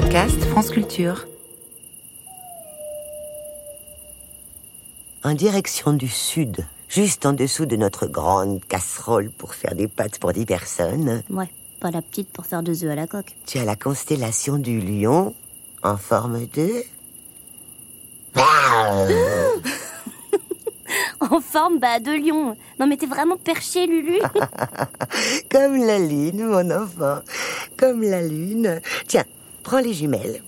podcast France Culture. En direction du sud, juste en dessous de notre grande casserole pour faire des pâtes pour dix personnes, Ouais, pas la petite pour faire deux œufs à la coque. tu as la constellation du lion en forme de... En forme bah, de lion. Non mais t'es vraiment perché, Lulu. Comme la lune, mon enfant. Comme la lune. Tiens, prends les jumelles.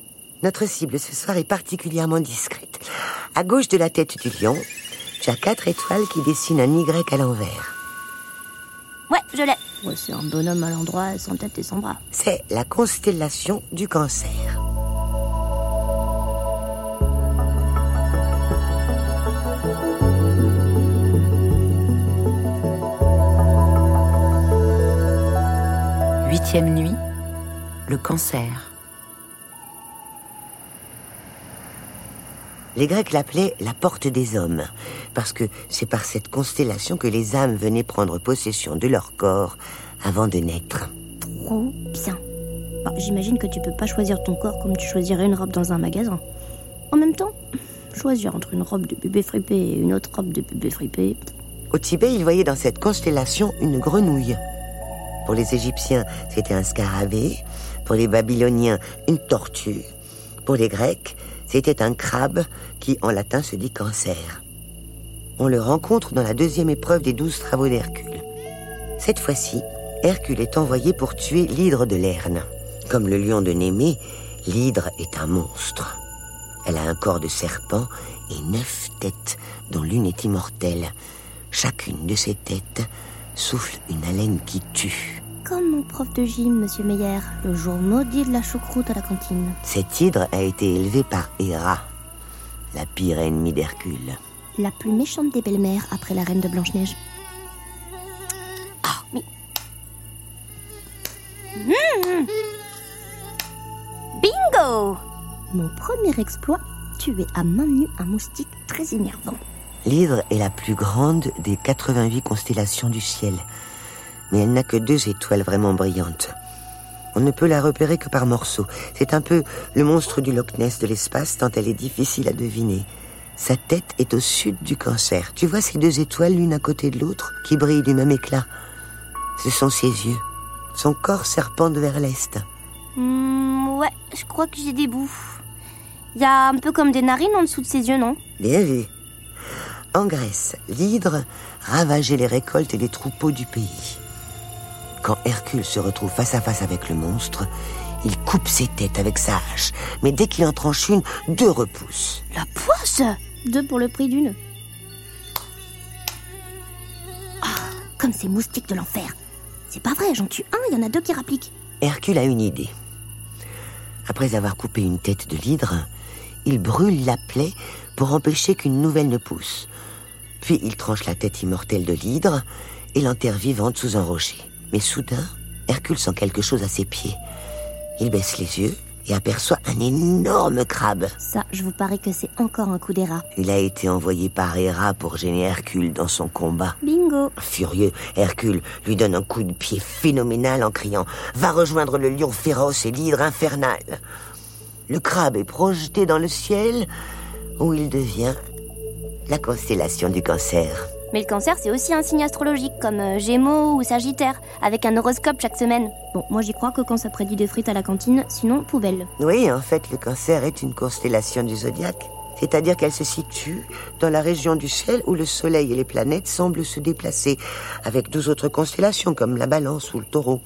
Notre cible ce soir est particulièrement discrète. À gauche de la tête du lion, tu as quatre étoiles qui dessinent un Y à l'envers. Ouais, je l'ai. Ouais, c'est un bonhomme à l'endroit, sans tête et sans bras. C'est la constellation du cancer. Huitième nuit, le cancer. Les Grecs l'appelaient la porte des hommes, parce que c'est par cette constellation que les âmes venaient prendre possession de leur corps avant de naître. Trop bien. Bah, J'imagine que tu peux pas choisir ton corps comme tu choisirais une robe dans un magasin. En même temps, choisir entre une robe de bébé fripé et une autre robe de bébé fripé. Au Tibet, ils voyaient dans cette constellation une grenouille. Pour les Égyptiens, c'était un scarabée. Pour les Babyloniens, une tortue. Pour les Grecs, c'était un crabe qui, en latin, se dit cancer. On le rencontre dans la deuxième épreuve des douze travaux d'Hercule. Cette fois-ci, Hercule est envoyé pour tuer l'hydre de Lerne. Comme le lion de Némée, l'hydre est un monstre. Elle a un corps de serpent et neuf têtes, dont l'une est immortelle. Chacune de ces têtes souffle une haleine qui tue. Comme mon prof de gym, monsieur Meyer, le jour maudit de la choucroute à la cantine. Cet hydre a été élevé par Héra, la pire ennemie d'Hercule. La plus méchante des belles-mères après la reine de Blanche-Neige. Ah, mais. Mmh. Bingo Mon premier exploit, tuer à main nue un moustique très énervant. L'hydre est la plus grande des 88 constellations du ciel, mais elle n'a que deux étoiles vraiment brillantes. On ne peut la repérer que par morceaux. C'est un peu le monstre du Loch Ness de l'espace tant elle est difficile à deviner. Sa tête est au sud du cancer. Tu vois ces deux étoiles l'une à côté de l'autre qui brillent du même éclat Ce sont ses yeux. Son corps serpente vers l'est. Hmm, ouais, je crois que j'ai des bouts. Il y a un peu comme des narines en dessous de ses yeux, non? Bien vu. En Grèce, l'hydre ravageait les récoltes et les troupeaux du pays. Quand Hercule se retrouve face à face avec le monstre, il coupe ses têtes avec sa hache, mais dès qu'il en tranche une, deux repoussent. La poisse Deux pour le prix d'une. Ah, comme ces moustiques de l'enfer. C'est pas vrai, j'en tue un, il y en a deux qui rappliquent. Hercule a une idée. Après avoir coupé une tête de l'hydre, il brûle la plaie pour empêcher qu'une nouvelle ne pousse. Puis il tranche la tête immortelle de l'hydre et l'enterre vivante sous un rocher. Mais soudain, Hercule sent quelque chose à ses pieds. Il baisse les yeux et aperçoit un énorme crabe. Ça, je vous parie que c'est encore un coup rats. Il a été envoyé par Héra pour gêner Hercule dans son combat. Bingo Furieux, Hercule lui donne un coup de pied phénoménal en criant ⁇ Va rejoindre le lion féroce et l'hydre infernal !⁇ Le crabe est projeté dans le ciel où il devient la constellation du cancer. Mais le cancer, c'est aussi un signe astrologique, comme euh, Gémeaux ou Sagittaire, avec un horoscope chaque semaine. Bon, moi j'y crois que quand ça prédit des frites à la cantine, sinon poubelle. Oui, en fait, le cancer est une constellation du zodiaque. C'est-à-dire qu'elle se situe dans la région du ciel où le soleil et les planètes semblent se déplacer, avec deux autres constellations comme la balance ou le taureau.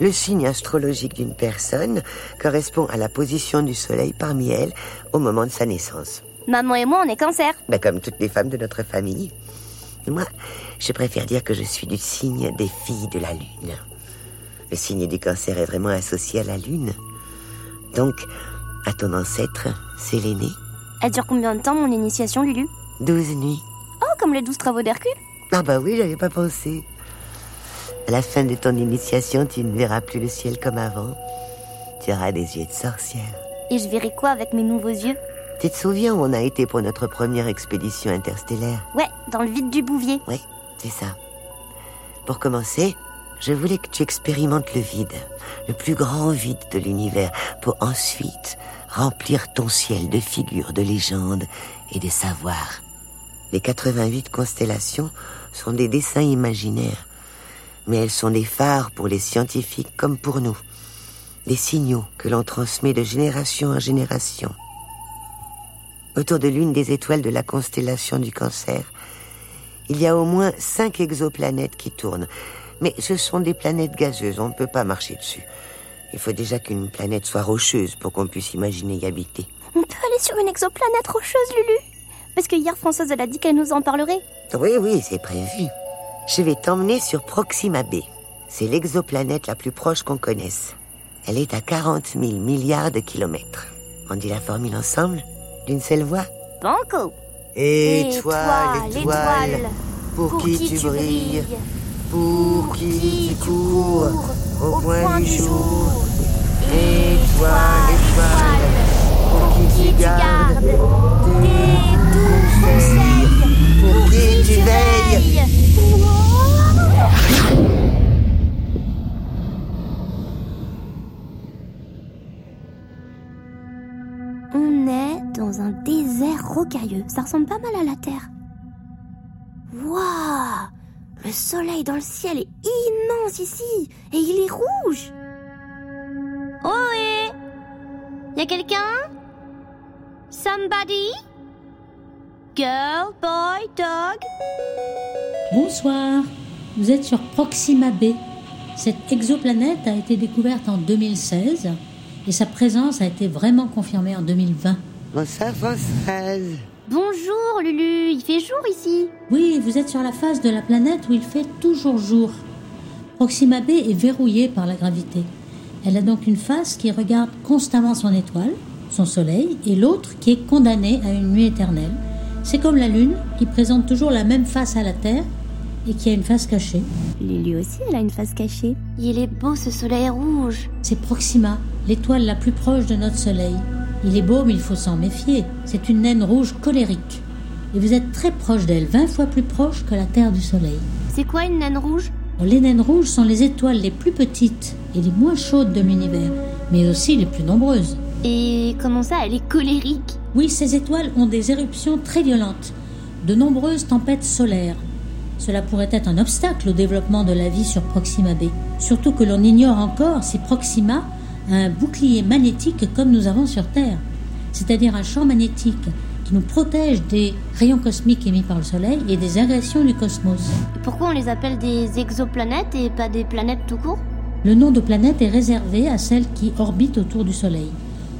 Le signe astrologique d'une personne correspond à la position du soleil parmi elles au moment de sa naissance. Maman et moi, on est cancer. Ben, comme toutes les femmes de notre famille. Moi, je préfère dire que je suis du signe des filles de la lune. Le signe du cancer est vraiment associé à la lune. Donc, à ton ancêtre, Sélénée, Elle dure combien de temps mon initiation, Lulu? Douze nuits. Oh, comme les douze travaux d'Hercule Ah bah oui, j'avais pas pensé. À la fin de ton initiation, tu ne verras plus le ciel comme avant. Tu auras des yeux de sorcière. Et je verrai quoi avec mes nouveaux yeux? Tu te souviens où on a été pour notre première expédition interstellaire? Ouais, dans le vide du bouvier. Oui, c'est ça. Pour commencer, Je voulais que tu expérimentes le vide, le plus grand vide de l'univers, pour ensuite remplir ton ciel de figures, de légendes et de savoirs. Les 88 constellations sont des dessins imaginaires, mais elles sont des phares pour les scientifiques comme pour nous, des signaux que l'on transmet de génération en génération. Autour de l'une des étoiles de la constellation du cancer, il y a au moins cinq exoplanètes qui tournent, mais ce sont des planètes gazeuses, on ne peut pas marcher dessus. Il faut déjà qu'une planète soit rocheuse pour qu'on puisse imaginer y habiter. On peut aller sur une exoplanète rocheuse, Lulu Parce que hier, Françoise, elle a dit qu'elle nous en parlerait. Oui, oui, c'est prévu. Je vais t'emmener sur Proxima b. C'est l'exoplanète la plus proche qu'on connaisse. Elle est à 40 000 milliards de kilomètres. On dit la formule ensemble? D'une seule voix. Banco. Étoile, étoile, pour, qui, tu brilles. pour qui tu cours. au point du jour. Étoile, étoile, Ça ressemble pas mal à la Terre. Waouh le soleil dans le ciel est immense ici et il est rouge. Oh y a quelqu'un? Somebody? Girl, boy, dog? Bonsoir, vous êtes sur Proxima b. Cette exoplanète a été découverte en 2016 et sa présence a été vraiment confirmée en 2020. Bonsoir Françoise. Bonjour Lulu, il fait jour ici. Oui, vous êtes sur la face de la planète où il fait toujours jour. Proxima b est verrouillée par la gravité. Elle a donc une face qui regarde constamment son étoile, son soleil, et l'autre qui est condamnée à une nuit éternelle. C'est comme la Lune qui présente toujours la même face à la Terre et qui a une face cachée. Lulu aussi, elle a une face cachée. Il est beau ce soleil rouge. C'est Proxima, l'étoile la plus proche de notre soleil. Il est beau, mais il faut s'en méfier. C'est une naine rouge colérique. Et vous êtes très proche d'elle, 20 fois plus proche que la Terre du Soleil. C'est quoi une naine rouge? Les naines rouges sont les étoiles les plus petites et les moins chaudes de l'univers, mais aussi les plus nombreuses. Et comment ça, elle est colérique? Oui, ces étoiles ont des éruptions très violentes, de nombreuses tempêtes solaires. Cela pourrait être un obstacle au développement de la vie sur Proxima b. Surtout que l'on ignore encore si Proxima un bouclier magnétique comme nous avons sur Terre, c'est-à-dire un champ magnétique qui nous protège des rayons cosmiques émis par le Soleil et des agressions du cosmos. pourquoi on les appelle des exoplanètes et pas des planètes tout court? Le nom de planète est réservé à celles qui orbitent autour du Soleil.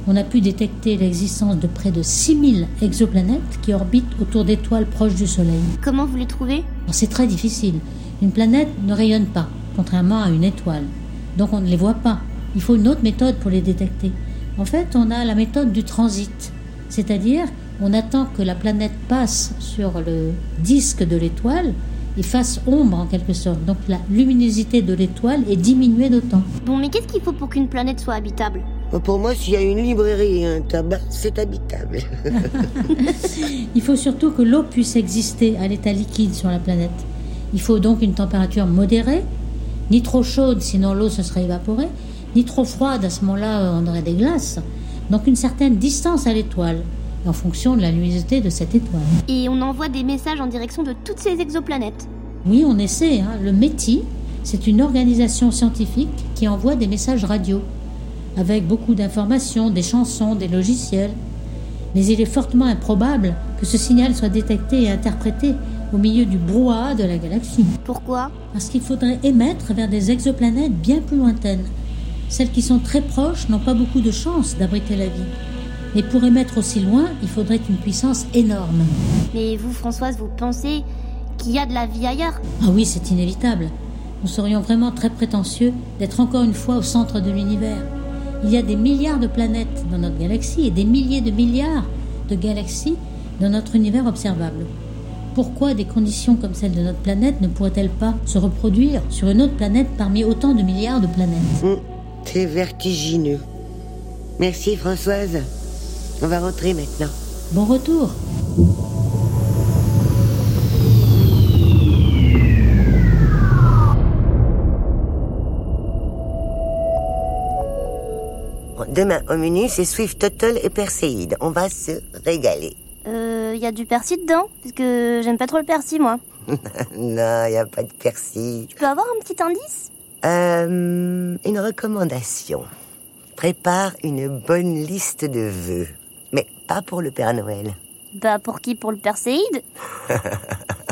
On a pu détecter l'existence de près de 6000 exoplanètes qui orbitent autour d'étoiles proches du Soleil. Comment vous les trouvez? C'est très difficile. Une planète ne rayonne pas, contrairement à une étoile. Donc on ne les voit pas. Il faut une autre méthode pour les détecter. En fait, on a la méthode du transit, c'est-à-dire on attend que la planète passe sur le disque de l'étoile et fasse ombre en quelque sorte. Donc la luminosité de l'étoile est diminuée d'autant. Bon, mais qu'est-ce qu'il faut pour qu'une planète soit habitable? Pour moi, s'il y a une librairie et un tabac, c'est habitable. Il faut surtout que l'eau puisse exister à l'état liquide sur la planète. Il faut donc une température modérée, ni trop chaude, sinon l'eau se serait évaporée, ni trop froide, à ce moment-là euh, on aurait des glaces. Donc une certaine distance à l'étoile, en fonction de la luminosité de cette étoile. Et on envoie des messages en direction de toutes ces exoplanètes Oui, on essaie. Hein. Le METI, c'est une organisation scientifique qui envoie des messages radio, avec beaucoup d'informations, des chansons, des logiciels. Mais il est fortement improbable que ce signal soit détecté et interprété au milieu du brouhaha de la galaxie. Pourquoi? Parce qu'il faudrait émettre vers des exoplanètes bien plus lointaines. Celles qui sont très proches n'ont pas beaucoup de chances d'abriter la vie. Mais pour émettre aussi loin, il faudrait une puissance énorme. Mais vous, Françoise, vous pensez qu'il y a de la vie ailleurs? Ah oui, c'est inévitable. Nous serions vraiment très prétentieux d'être encore une fois au centre de l'univers. Il y a des milliards de planètes dans notre galaxie et des milliers de milliards de galaxies dans notre univers observable. Pourquoi des conditions comme celles de notre planète ne pourraient-elles pas se reproduire sur une autre planète parmi autant de milliards de planètes? Mm. C'est vertigineux. Merci Françoise. On va rentrer maintenant. Bon retour. Demain, au menu, c'est Swift Total et Perséide. On va se régaler. Euh, y a du persil dedans? Parce que j'aime pas trop le persil, moi. non, il y a pas de persil. Tu peux avoir un petit indice? Euh, une recommandation. Prépare une bonne liste de vœux. Mais pas pour le Père Noël. Bah pour qui? Pour le Père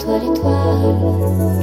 étoile, étoile.